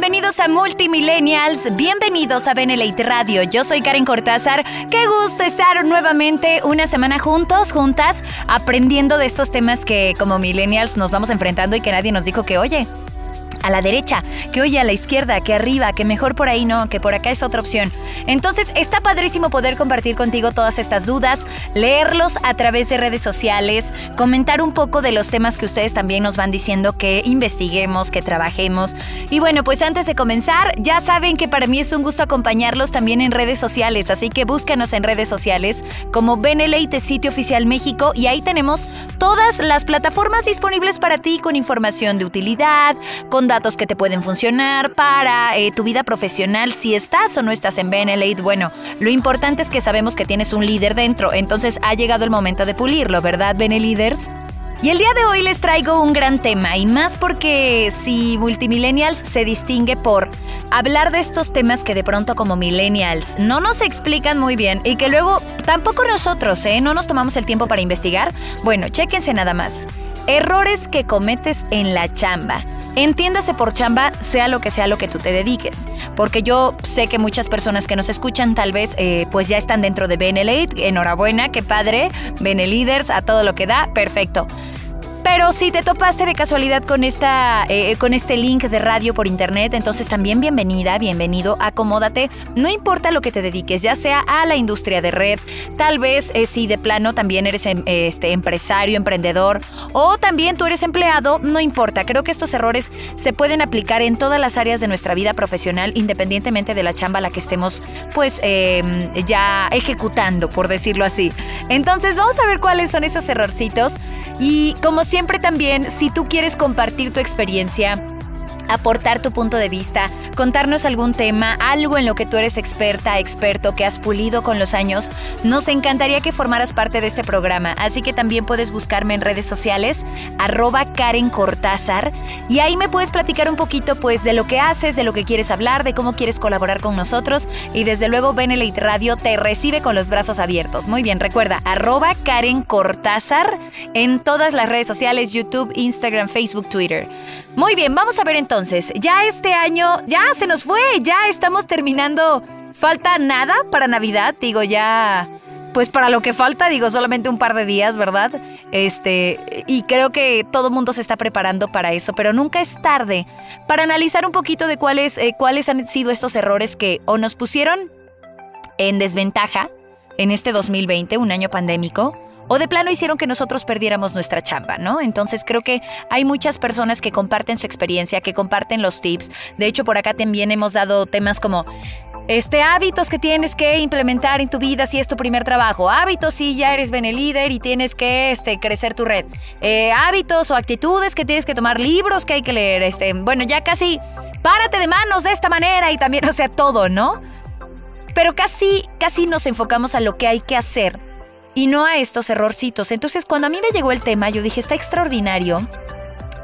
Bienvenidos a Multimillennials, bienvenidos a Benelite Radio. Yo soy Karen Cortázar. Qué gusto estar nuevamente una semana juntos, juntas, aprendiendo de estos temas que como millennials nos vamos enfrentando y que nadie nos dijo que, oye, a la derecha, que oye a la izquierda, que arriba, que mejor por ahí no, que por acá es otra opción. Entonces está padrísimo poder compartir contigo todas estas dudas, leerlos a través de redes sociales, comentar un poco de los temas que ustedes también nos van diciendo que investiguemos, que trabajemos. Y bueno, pues antes de comenzar, ya saben que para mí es un gusto acompañarlos también en redes sociales, así que búscanos en redes sociales como Beneleite Sitio Oficial México y ahí tenemos todas las plataformas disponibles para ti con información de utilidad, con datos que te pueden funcionar para eh, tu vida profesional, si estás o no estás en Benelate. Bueno, lo importante es que sabemos que tienes un líder dentro, entonces ha llegado el momento de pulirlo, ¿verdad, Beneliders? Y el día de hoy les traigo un gran tema, y más porque si Multimillennials se distingue por hablar de estos temas que de pronto como millennials no nos explican muy bien y que luego tampoco nosotros, ¿eh? No nos tomamos el tiempo para investigar. Bueno, chéquense nada más. Errores que cometes en la chamba. Entiéndase por chamba, sea lo que sea lo que tú te dediques. Porque yo sé que muchas personas que nos escuchan tal vez eh, pues ya están dentro de Benelate. Enhorabuena, qué padre. Beneliders, a todo lo que da, perfecto. Pero si te topaste de casualidad con, esta, eh, con este link de radio por internet, entonces también bienvenida, bienvenido, acomódate. No importa lo que te dediques, ya sea a la industria de red, tal vez eh, si de plano también eres em, este, empresario, emprendedor, o también tú eres empleado, no importa. Creo que estos errores se pueden aplicar en todas las áreas de nuestra vida profesional, independientemente de la chamba a la que estemos, pues, em, ya ejecutando, por decirlo así. Entonces, vamos a ver cuáles son esos errorcitos. Y como siempre también, si tú quieres compartir tu experiencia, aportar tu punto de vista, contarnos algún tema, algo en lo que tú eres experta, experto, que has pulido con los años, nos encantaría que formaras parte de este programa. Así que también puedes buscarme en redes sociales, arroba Karen Cortázar, y ahí me puedes platicar un poquito pues de lo que haces, de lo que quieres hablar, de cómo quieres colaborar con nosotros, y desde luego Benelite Radio te recibe con los brazos abiertos. Muy bien, recuerda, arroba Karen Cortázar en todas las redes sociales, YouTube, Instagram, Facebook, Twitter. Muy bien, vamos a ver entonces entonces, ya este año, ya se nos fue, ya estamos terminando. Falta nada para Navidad, digo, ya pues para lo que falta, digo, solamente un par de días, ¿verdad? Este, y creo que todo mundo se está preparando para eso, pero nunca es tarde para analizar un poquito de cuáles, eh, cuáles han sido estos errores que o nos pusieron en desventaja en este 2020, un año pandémico, o de plano hicieron que nosotros perdiéramos nuestra chamba, ¿no? Entonces creo que hay muchas personas que comparten su experiencia, que comparten los tips. De hecho, por acá también hemos dado temas como este, hábitos que tienes que implementar en tu vida si es tu primer trabajo. Hábitos si ya eres líder y tienes que este, crecer tu red. Eh, hábitos o actitudes que tienes que tomar, libros que hay que leer. Este, bueno, ya casi párate de manos de esta manera y también, o sea, todo, ¿no? Pero casi, casi nos enfocamos a lo que hay que hacer y no a estos errorcitos. Entonces, cuando a mí me llegó el tema, yo dije, está extraordinario,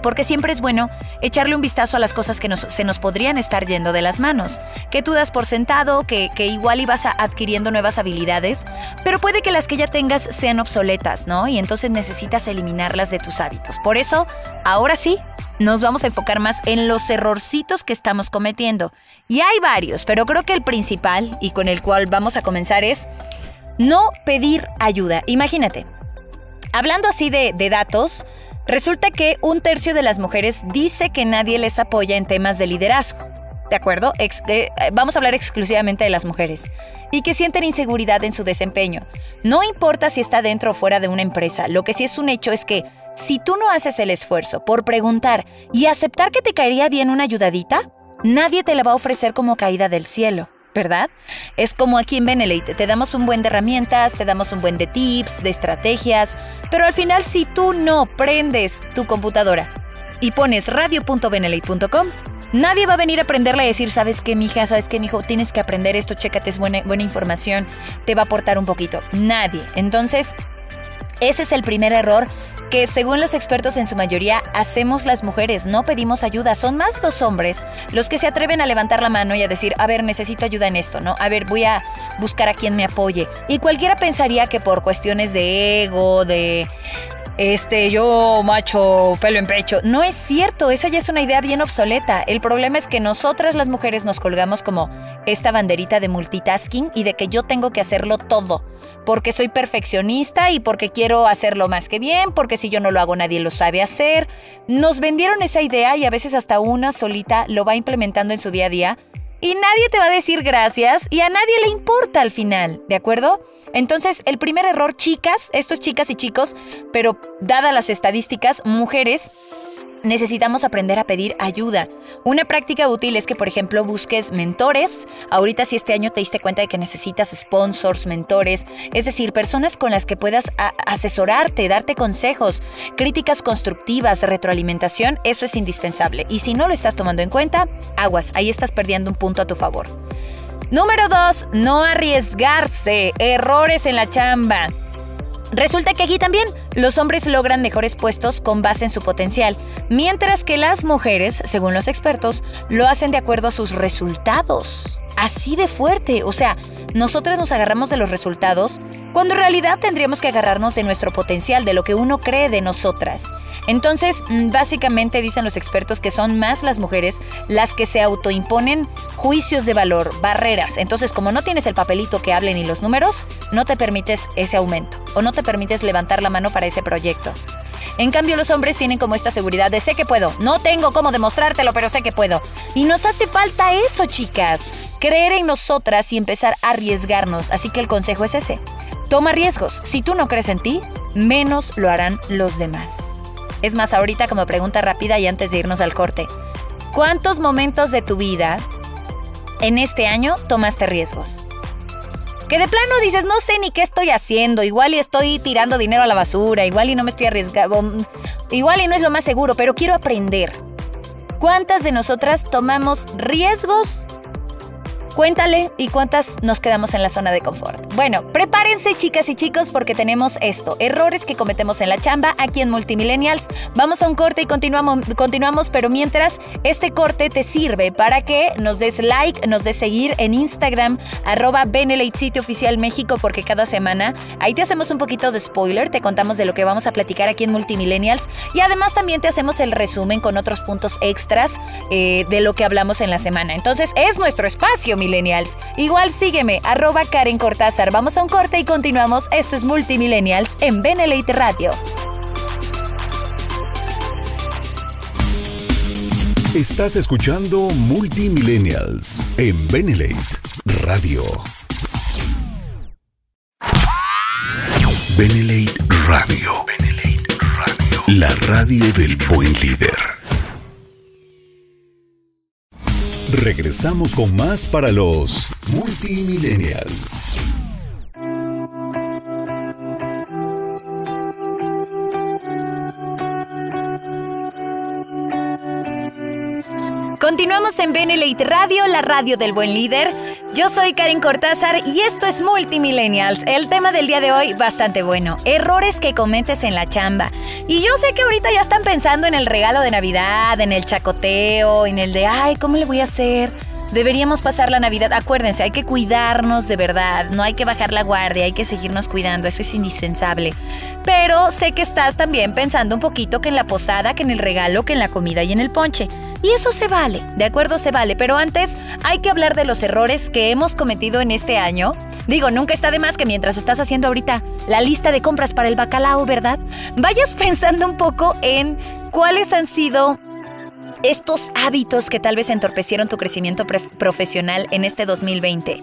porque siempre es bueno echarle un vistazo a las cosas que se nos podrían estar yendo de las manos, que tú das por sentado, que, que igual ibas adquiriendo nuevas habilidades, pero puede que las que ya tengas sean obsoletas, ¿no? Y entonces necesitas eliminarlas de tus hábitos. Por eso, ahora sí, nos vamos a enfocar más en los errorcitos que estamos cometiendo. Y hay varios, pero creo que el principal y con el cual vamos a comenzar es no pedir ayuda. Imagínate, hablando así de, datos, resulta que un tercio de las mujeres dice que nadie les apoya en temas de liderazgo. ¿De acuerdo? Eh, vamos a hablar exclusivamente de las mujeres. Y que sienten inseguridad en su desempeño. No importa si está dentro o fuera de una empresa, lo que sí es un hecho es que si tú no haces el esfuerzo por preguntar y aceptar que te caería bien una ayudadita, nadie te la va a ofrecer como caída del cielo. ¿Verdad? Es como aquí en Benelite, te damos un buen de herramientas, te damos un buen de tips, de estrategias, pero al final si tú no prendes tu computadora y pones radio.benelite.com, Nadie va a venir a aprenderle a decir, ¿sabes qué, mija? ¿Sabes qué, mijo? Tienes que aprender esto, chécate, es buena, buena información, te va a aportar un poquito. Nadie. Entonces, ese es el primer error que según los expertos en su mayoría hacemos las mujeres, no pedimos ayuda, son más los hombres los que se atreven a levantar la mano y a decir, a ver, necesito ayuda en esto, ¿no? A ver, voy a buscar a quien me apoye. Y cualquiera pensaría que por cuestiones de ego, de... Este, yo macho, pelo en pecho. No es cierto, esa ya es una idea bien obsoleta. El problema es que nosotras las mujeres nos colgamos como esta banderita de multitasking y de que yo tengo que hacerlo todo porque soy perfeccionista y porque quiero hacerlo más que bien, porque si yo no lo hago nadie lo sabe hacer. Nos vendieron esa idea y a veces hasta una solita lo va implementando en su día a día y nadie te va a decir gracias y a nadie le importa al final, ¿de acuerdo? Entonces, el primer error, chicas, esto es chicas y chicos, pero dadas las estadísticas, mujeres necesitamos aprender a pedir ayuda. Una práctica útil es que, por ejemplo, busques mentores. Ahorita si este año te diste cuenta de que necesitas sponsors, mentores, es decir, personas con las que puedas asesorarte, darte consejos, críticas constructivas, retroalimentación, eso es indispensable. Y si no lo estás tomando en cuenta, aguas, ahí estás perdiendo un punto a tu favor. Número 2. No arriesgarse. Errores en la chamba. Resulta que aquí también los hombres logran mejores puestos con base en su potencial, mientras que las mujeres, según los expertos, lo hacen de acuerdo a sus resultados. Así de fuerte, o sea, nosotros nos agarramos de los resultados cuando en realidad tendríamos que agarrarnos de nuestro potencial, de lo que uno cree de nosotras. Entonces, mm, básicamente dicen los expertos que son más las mujeres las que se autoimponen juicios de valor, barreras. Entonces, como no tienes el papelito que hable ni los números, no te permites ese aumento o no te permites levantar la mano para ese proyecto. En cambio, los hombres tienen como esta seguridad de sé que puedo. No tengo cómo demostrártelo, pero sé que puedo. Y nos hace falta eso, chicas. Creer en nosotras y empezar a arriesgarnos. Así que el consejo es ese. Toma riesgos. Si tú no crees en ti, menos lo harán los demás. Es más, ahorita como pregunta rápida y antes de irnos al corte. ¿Cuántos momentos de tu vida en este año tomaste riesgos? Que de plano dices, no sé ni qué estoy haciendo, igual y estoy tirando dinero a la basura, igual y no me estoy arriesgando, igual y no es lo más seguro, pero quiero aprender. ¿Cuántas de nosotras tomamos riesgos Cuéntale y cuántas nos quedamos en la zona de confort. Bueno, prepárense chicas y chicos porque tenemos esto, errores que cometemos en la chamba aquí en Multimillennials. Vamos a un corte y continuamos, continuamos, pero mientras este corte te sirve para que nos des like, nos des seguir en Instagram, arroba Sitio Oficial México, porque cada semana ahí te hacemos un poquito de spoiler, te contamos de lo que vamos a platicar aquí en Multimillennials y además también te hacemos el resumen con otros puntos extras eh, de lo que hablamos en la semana. Entonces es nuestro espacio, Igual sígueme, arroba Karen Cortázar. Vamos a un corte y continuamos. Esto es Multimillennials en Benelite Radio. Estás escuchando Multimillennials en Benelate Radio. Benelate Radio. Benelate Radio. La radio del buen líder. Regresamos con más para los multimillennials. Continuamos en Benelite Radio, la radio del buen líder. Yo soy Karen Cortázar y esto es Multimillennials. El tema del día de hoy bastante bueno, errores que cometes en la chamba. Y yo sé que ahorita ya están pensando en el regalo de Navidad, en el chacoteo, en el de, ay, ¿cómo le voy a hacer? Deberíamos pasar la Navidad. Acuérdense, hay que cuidarnos de verdad. No hay que bajar la guardia, hay que seguirnos cuidando. Eso es indispensable. Pero sé que estás también pensando un poquito que en la posada, que en el regalo, que en la comida y en el ponche. Y eso se vale, de acuerdo se vale. Pero antes hay que hablar de los errores que hemos cometido en este año. Digo, nunca está de más que mientras estás haciendo ahorita la lista de compras para el bacalao, ¿verdad? Vayas pensando un poco en cuáles han sido estos hábitos que tal vez entorpecieron tu crecimiento profesional en este 2020.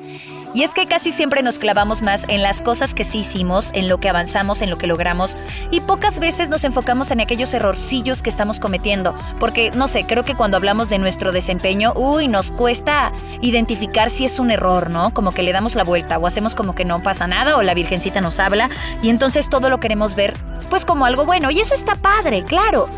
Y es que casi siempre nos clavamos más en las cosas que sí hicimos, en lo que avanzamos, en lo que logramos, y pocas veces nos enfocamos en aquellos errorcillos que estamos cometiendo. Porque, no sé, creo que cuando hablamos de nuestro desempeño, uy, nos cuesta identificar si es un error, ¿no? Como que le damos la vuelta o hacemos como que no pasa nada o la Virgencita nos habla y entonces todo lo queremos ver pues como algo bueno. Y eso está padre, claro.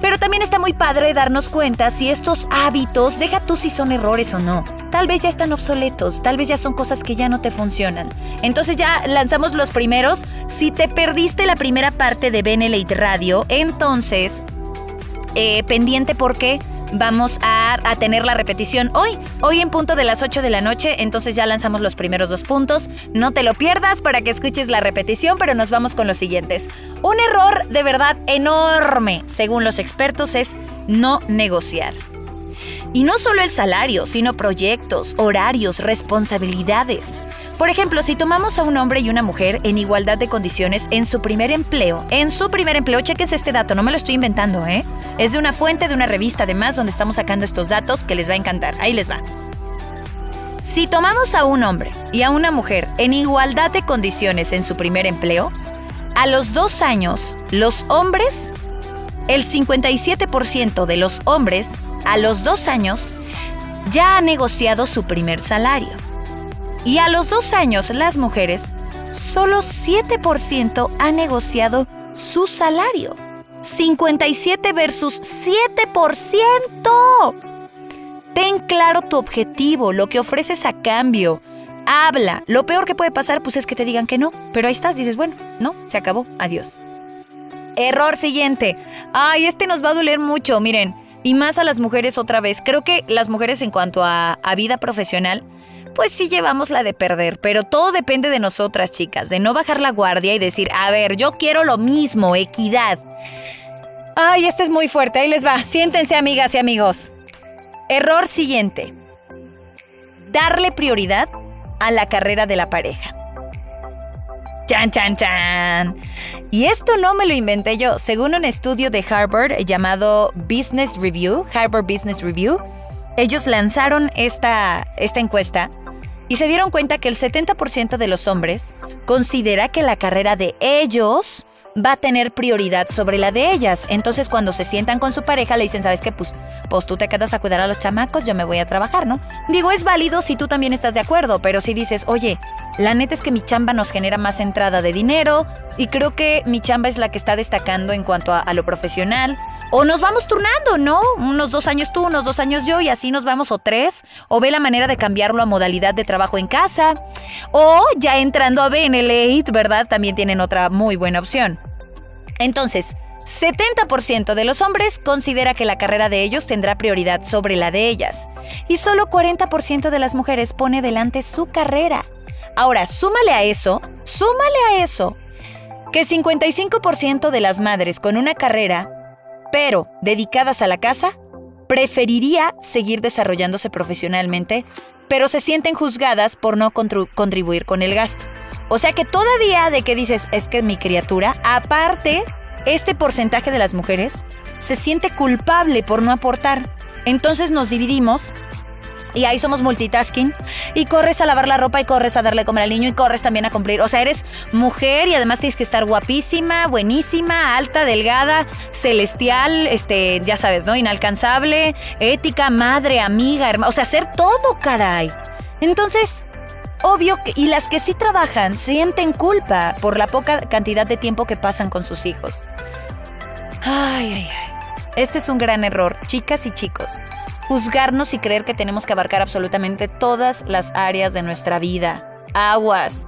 Pero también está muy padre darnos cuenta si estos hábitos, deja tú si son errores o no. Tal vez ya están obsoletos, tal vez ya son cosas que ya no te funcionan. Entonces ya lanzamos los primeros. Si te perdiste la primera parte de Benelete Radio, entonces eh, pendiente porque vamos a, tener la repetición hoy, hoy en punto de las 8 de la noche, entonces ya lanzamos los primeros dos puntos. No te lo pierdas para que escuches la repetición, pero nos vamos con los siguientes. Un error de verdad enorme, según los expertos, es no negociar. Y no solo el salario, sino proyectos, horarios, responsabilidades. Por ejemplo, si tomamos a un hombre y una mujer en igualdad de condiciones en su primer empleo, en su primer empleo, chequense este dato, no me lo estoy inventando, ¿eh? Es de una fuente de una revista además donde estamos sacando estos datos que les va a encantar. Ahí les va. Si tomamos a un hombre y a una mujer en igualdad de condiciones en su primer empleo, a los dos años, los hombres, el 57% de los hombres, a los dos años, ya ha negociado su primer salario. Y a los dos años, las mujeres, solo 7% han negociado su salario. 57 versus 7%. Ten claro tu objetivo, lo que ofreces a cambio. Habla. Lo peor que puede pasar pues es que te digan que no, pero ahí estás, dices, bueno, no, se acabó, adiós. Error siguiente. Ay, este nos va a doler mucho, miren. Y más a las mujeres otra vez. Creo que las mujeres en cuanto a, a vida profesional pues sí llevamos la de perder, pero todo depende de nosotras, chicas, de no bajar la guardia y decir, a ver, yo quiero lo mismo, equidad. Ay, este es muy fuerte, ahí les va, siéntense amigas y amigos. Error siguiente. Darle prioridad a la carrera de la pareja. Chan, chan, chan. Y esto no me lo inventé yo. Según un estudio de Harvard llamado Business Review, Harvard Business Review, ellos lanzaron esta, esta encuesta y se dieron cuenta que el 70% de los hombres considera que la carrera de ellos va a tener prioridad sobre la de ellas. Entonces, cuando se sientan con su pareja, le dicen, ¿sabes qué? Pues, pues tú te quedas a cuidar a los chamacos, yo me voy a trabajar, ¿no? Digo, es válido si tú también estás de acuerdo, pero si dices, oye, la neta es que mi chamba nos genera más entrada de dinero y creo que mi chamba es la que está destacando en cuanto a, a lo profesional. O nos vamos turnando, ¿no? Unos dos años tú, unos dos años yo y así nos vamos o tres. O ve la manera de cambiarlo a modalidad de trabajo en casa. O ya entrando a BNL8, ¿verdad? También tienen otra muy buena opción. Entonces, 70% de los hombres considera que la carrera de ellos tendrá prioridad sobre la de ellas. Y solo 40% de las mujeres pone delante su carrera. Ahora, súmale a eso, súmale a eso, que 55% de las madres con una carrera, pero dedicadas a la casa, preferiría seguir desarrollándose profesionalmente, pero se sienten juzgadas por no contribuir con el gasto. O sea que todavía de que dices, es que mi criatura, aparte, este porcentaje de las mujeres se siente culpable por no aportar. Entonces nos dividimos y ahí somos multitasking. Y corres a lavar la ropa y corres a darle comer al niño y corres también a cumplir. O sea, eres mujer y además tienes que estar guapísima, buenísima, alta, delgada, celestial, este, ya sabes, ¿no? Inalcanzable, ética, madre, amiga, hermana. O sea, hacer todo, caray. Entonces, obvio que, y las que sí trabajan sienten culpa por la poca cantidad de tiempo que pasan con sus hijos. Ay, ay, ay. Este es un gran error, chicas y chicos. Juzgarnos y creer que tenemos que abarcar absolutamente todas las áreas de nuestra vida. Aguas.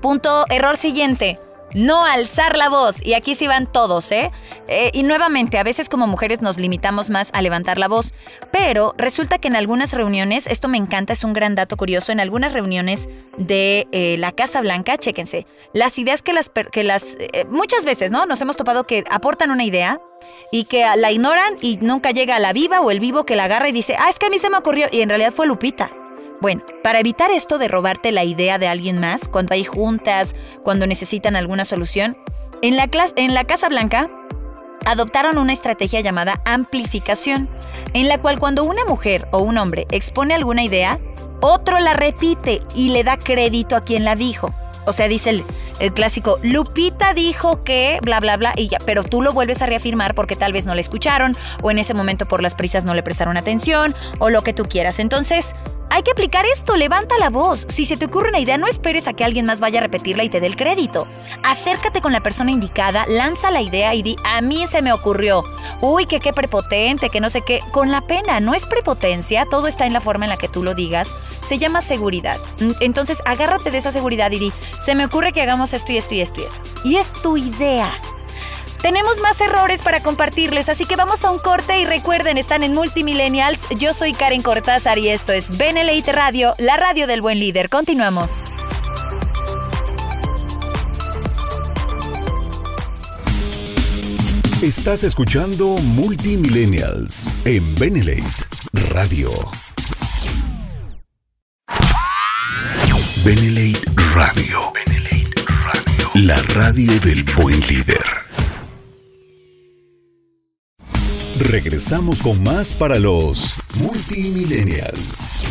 Punto, error siguiente no alzar la voz. Y aquí sí van todos, ¿eh? ¿eh? Y nuevamente, a veces como mujeres nos limitamos más a levantar la voz, pero resulta que en algunas reuniones, esto me encanta, es un gran dato curioso, en algunas reuniones de eh, la Casa Blanca, chéquense, las ideas que las, que las eh, muchas veces, ¿no? Nos hemos topado que aportan una idea y que la ignoran y nunca llega a la viva o el vivo que la agarra y dice, ah, es que a mí se me ocurrió y en realidad fue Lupita. Bueno, para evitar esto de robarte la idea de alguien más, cuando hay juntas, cuando necesitan alguna solución, en la, en la Casa Blanca adoptaron una estrategia llamada amplificación, en la cual cuando una mujer o un hombre expone alguna idea, otro la repite y le da crédito a quien la dijo. O sea, dice el, el, clásico, Lupita dijo que, bla, bla, bla, y ya, pero tú lo vuelves a reafirmar porque tal vez no le escucharon, o en ese momento por las prisas no le prestaron atención, o lo que tú quieras. Entonces, Hay que aplicar esto, levanta la voz. Si se te ocurre una idea, no esperes a que alguien más vaya a repetirla y te dé el crédito. Acércate con la persona indicada, lanza la idea y di, a mí se me ocurrió. Uy, que qué prepotente, que no sé qué. Con la pena, no es prepotencia, todo está en la forma en la que tú lo digas. Se llama seguridad. Entonces, agárrate de esa seguridad y di, se me ocurre que hagamos esto y esto y esto y esto. Y es tu idea. Tenemos más errores para compartirles, así que vamos a un corte y recuerden, están en Multimillennials. Yo soy Karen Cortázar y esto es Benelite Radio, la radio del buen líder. Continuamos. Estás escuchando Multimillennials en Benelate Radio. Benelate Radio. Benelate Radio. La radio del buen líder. Regresamos con más para los multimillennials.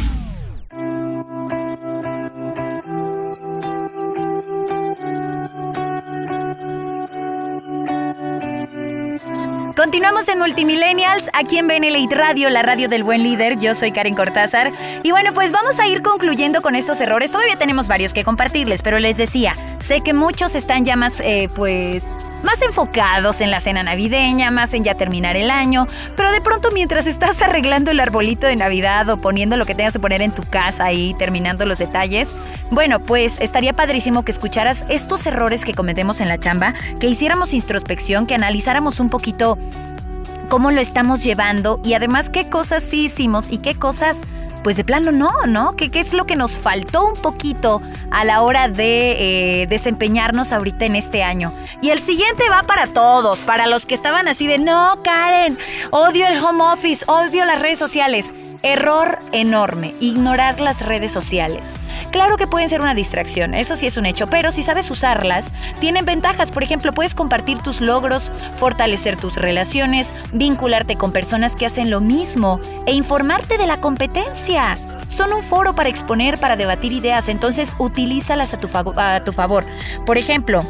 Continuamos en Multimillennials, aquí en Benelite Radio, la radio del buen líder. Yo soy Karen Cortázar. Y bueno, pues vamos a ir concluyendo con estos errores. Todavía tenemos varios que compartirles, pero les decía, sé que muchos están ya más, eh, pues, más enfocados en la cena navideña, más en ya terminar el año, pero de pronto mientras estás arreglando el arbolito de Navidad o poniendo lo que tengas que poner en tu casa y terminando los detalles, bueno, pues estaría padrísimo que escucharas estos errores que cometemos en la chamba, que hiciéramos introspección, que analizáramos un poquito cómo lo estamos llevando y además qué cosas sí hicimos y qué cosas pues de plano no, ¿no? ¿Qué, es lo que nos faltó un poquito a la hora de eh, desempeñarnos ahorita en este año? Y el siguiente va para todos, para los que estaban así de, no, Karen, odio el home office, odio las redes sociales. Error enorme, ignorar las redes sociales. Claro que pueden ser una distracción, eso sí es un hecho, pero si sabes usarlas, tienen ventajas. Por ejemplo, puedes compartir tus logros, fortalecer tus relaciones, vincularte con personas que hacen lo mismo e informarte de la competencia. Son un foro para exponer, para debatir ideas, entonces utilízalas a tu, favor. Por ejemplo,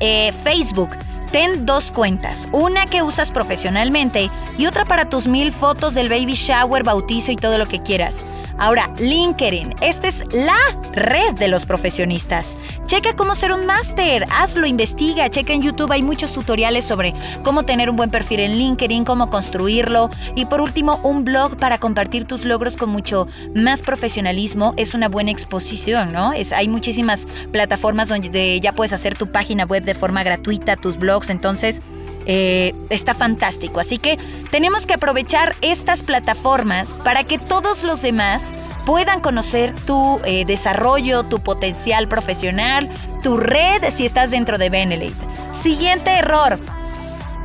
eh, Facebook Ten dos cuentas, una que usas profesionalmente y otra para tus mil fotos del baby shower, bautizo y todo lo que quieras. Ahora, LinkedIn. Esta es la red de los profesionistas. Checa cómo ser un máster. Hazlo, investiga. Checa en YouTube. Hay muchos tutoriales sobre cómo tener un buen perfil en LinkedIn, cómo construirlo. Y por último, un blog para compartir tus logros con mucho más profesionalismo. Es una buena exposición, ¿no? Es, hay muchísimas plataformas donde ya puedes hacer tu página web de forma gratuita, tus blogs. Entonces, eh, está fantástico. Así que tenemos que aprovechar estas plataformas para que todos los demás puedan conocer tu eh, desarrollo, tu potencial profesional, tu red si estás dentro de Benelete. Siguiente error.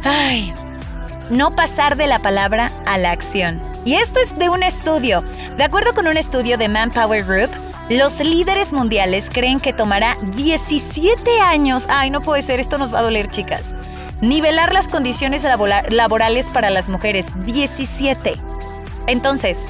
Ay, no pasar de la palabra a la acción. Y esto es de un estudio. De acuerdo con un estudio de Manpower Group, los líderes mundiales creen que tomará 17 años. Ay, no puede ser, esto nos va a doler, chicas. Nivelar las condiciones laborales para las mujeres. 17. Entonces,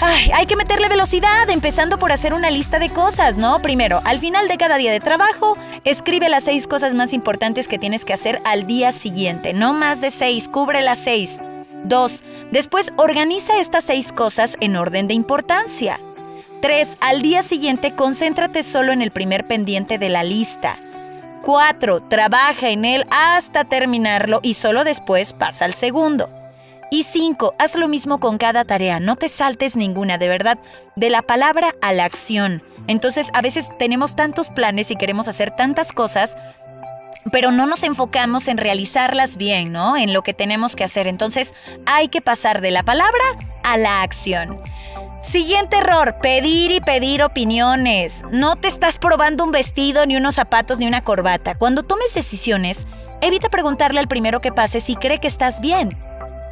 hay que meterle velocidad, empezando por hacer una lista de cosas, ¿no? Primero, al final de cada día de trabajo, escribe las seis cosas más importantes que tienes que hacer al día siguiente. No más de seis, cubre las seis. Dos, después organiza estas seis cosas en orden de importancia. Tres, al día siguiente, concéntrate solo en el primer pendiente de la lista. 4. Trabaja en él hasta terminarlo y solo después pasa al segundo. Y 5. Haz lo mismo con cada tarea, no te saltes ninguna, de verdad, de la palabra a la acción. Entonces a veces tenemos tantos planes y queremos hacer tantas cosas, pero no nos enfocamos en realizarlas bien, ¿no? En lo que tenemos que hacer. Entonces hay que pasar de la palabra a la acción. Siguiente error, pedir y pedir opiniones. No te estás probando un vestido, ni unos zapatos, ni una corbata. Cuando tomes decisiones, evita preguntarle al primero que pase si cree que estás bien.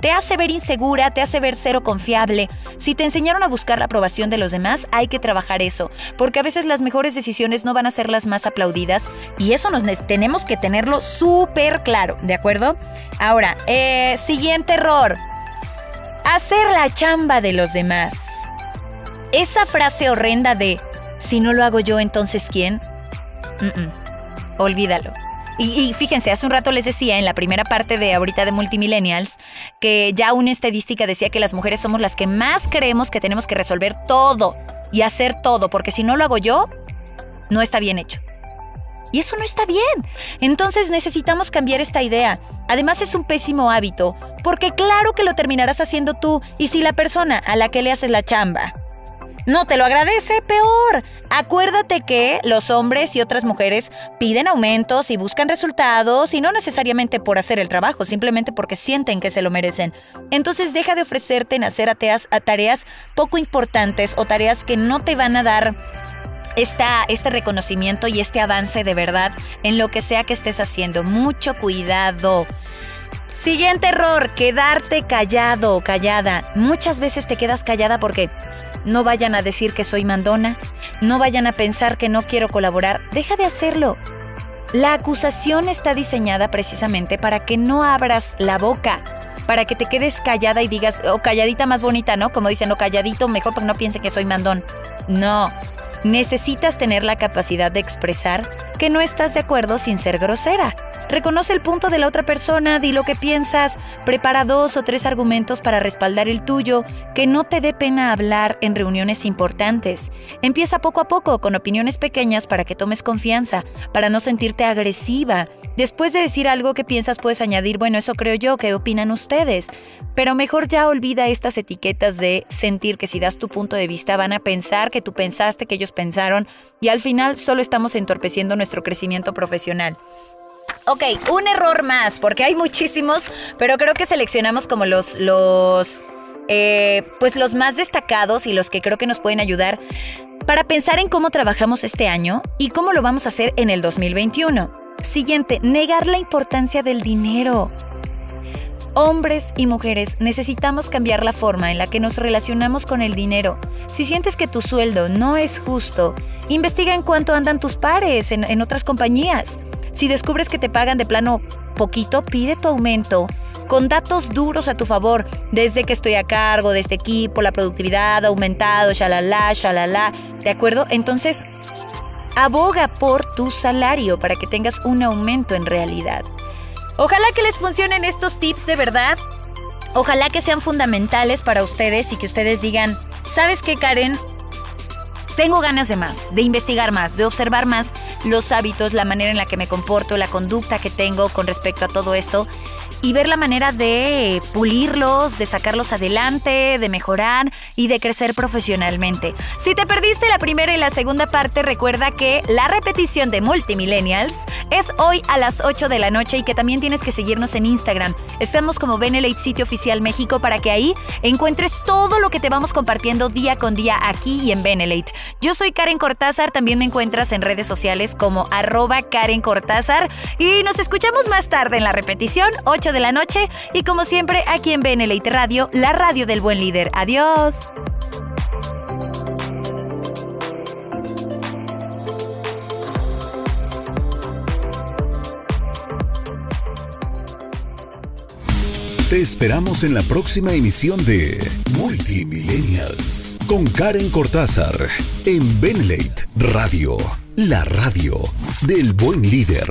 Te hace ver insegura, te hace ver cero confiable. Si te enseñaron a buscar la aprobación de los demás, hay que trabajar eso, porque a veces las mejores decisiones no van a ser las más aplaudidas y eso nos tenemos que tenerlo súper claro, ¿de acuerdo? Ahora, eh, siguiente error, hacer la chamba de los demás. Esa frase horrenda de, si no lo hago yo, entonces ¿quién? olvídalo. Y, fíjense, hace un rato les decía en la primera parte de ahorita de Multimillennials que ya una estadística decía que las mujeres somos las que más creemos que tenemos que resolver todo y hacer todo, porque si no lo hago yo, no está bien hecho. Y eso no está bien. Entonces necesitamos cambiar esta idea. Además es un pésimo hábito, porque claro que lo terminarás haciendo tú y si la persona a la que le haces la chamba no te lo agradece, peor. Acuérdate que los hombres y otras mujeres piden aumentos y buscan resultados y no necesariamente por hacer el trabajo, simplemente porque sienten que se lo merecen. Entonces deja de ofrecerte en hacer a tareas poco importantes o tareas que no te van a dar esta, este reconocimiento y este avance de verdad en lo que sea que estés haciendo. Mucho cuidado. Siguiente error, quedarte callado o callada. Muchas veces te quedas callada porque no vayan a decir que soy mandona, no vayan a pensar que no quiero colaborar, deja de hacerlo. La acusación está diseñada precisamente para que no abras la boca, para que te quedes callada y digas, o calladita más bonita, ¿no? Como dicen, o calladito mejor porque no piensen que soy mandón. No, necesitas tener la capacidad de expresar que no estás de acuerdo sin ser grosera. Reconoce el punto de la otra persona, di lo que piensas, prepara dos o tres argumentos para respaldar el tuyo, que no te dé pena hablar en reuniones importantes. Empieza poco a poco con opiniones pequeñas para que tomes confianza, para no sentirte agresiva. Después de decir algo que piensas puedes añadir, bueno, eso creo yo, ¿qué opinan ustedes? Pero mejor ya olvida estas etiquetas de sentir que si das tu punto de vista van a pensar que tú pensaste, que ellos pensaron, y al final solo estamos entorpeciendo nuestro crecimiento profesional. Ok, un error más, porque hay muchísimos, pero creo que seleccionamos como los, los, eh, pues los más destacados y los que creo que nos pueden ayudar para pensar en cómo trabajamos este año y cómo lo vamos a hacer en el 2021. Siguiente, negar la importancia del dinero. Hombres y mujeres necesitamos cambiar la forma en la que nos relacionamos con el dinero. Si sientes que tu sueldo no es justo, investiga en cuánto andan tus pares en, en otras compañías. Si descubres que te pagan de plano poquito, pide tu aumento con datos duros a tu favor, desde que estoy a cargo de este equipo, la productividad ha aumentado, shalala, shalala, ¿de acuerdo? Entonces, aboga por tu salario para que tengas un aumento en realidad. Ojalá que les funcionen estos tips de verdad. Ojalá que sean fundamentales para ustedes y que ustedes digan, ¿sabes qué, Karen? Tengo ganas de más, de investigar más, de observar más los hábitos, la manera en la que me comporto, la conducta que tengo con respecto a todo esto y ver la manera de pulirlos, de sacarlos adelante, de mejorar y de crecer profesionalmente. Si te perdiste la primera y la segunda parte, recuerda que la repetición de Multimillennials es hoy a las 8 de la noche y que también tienes que seguirnos en Instagram. Estamos como Benelate Sitio Oficial México para que ahí encuentres todo lo que te vamos compartiendo día con día aquí y en Benelate. Yo soy Karen Cortázar, también me encuentras en redes sociales como arroba Karen Cortázar y nos escuchamos más tarde en la repetición 8 de la noche y como siempre aquí en BNLite Radio, la radio del buen líder. Adiós. Te esperamos en la próxima emisión de Multimillennials con Karen Cortázar en Benlate Radio, la radio del buen líder.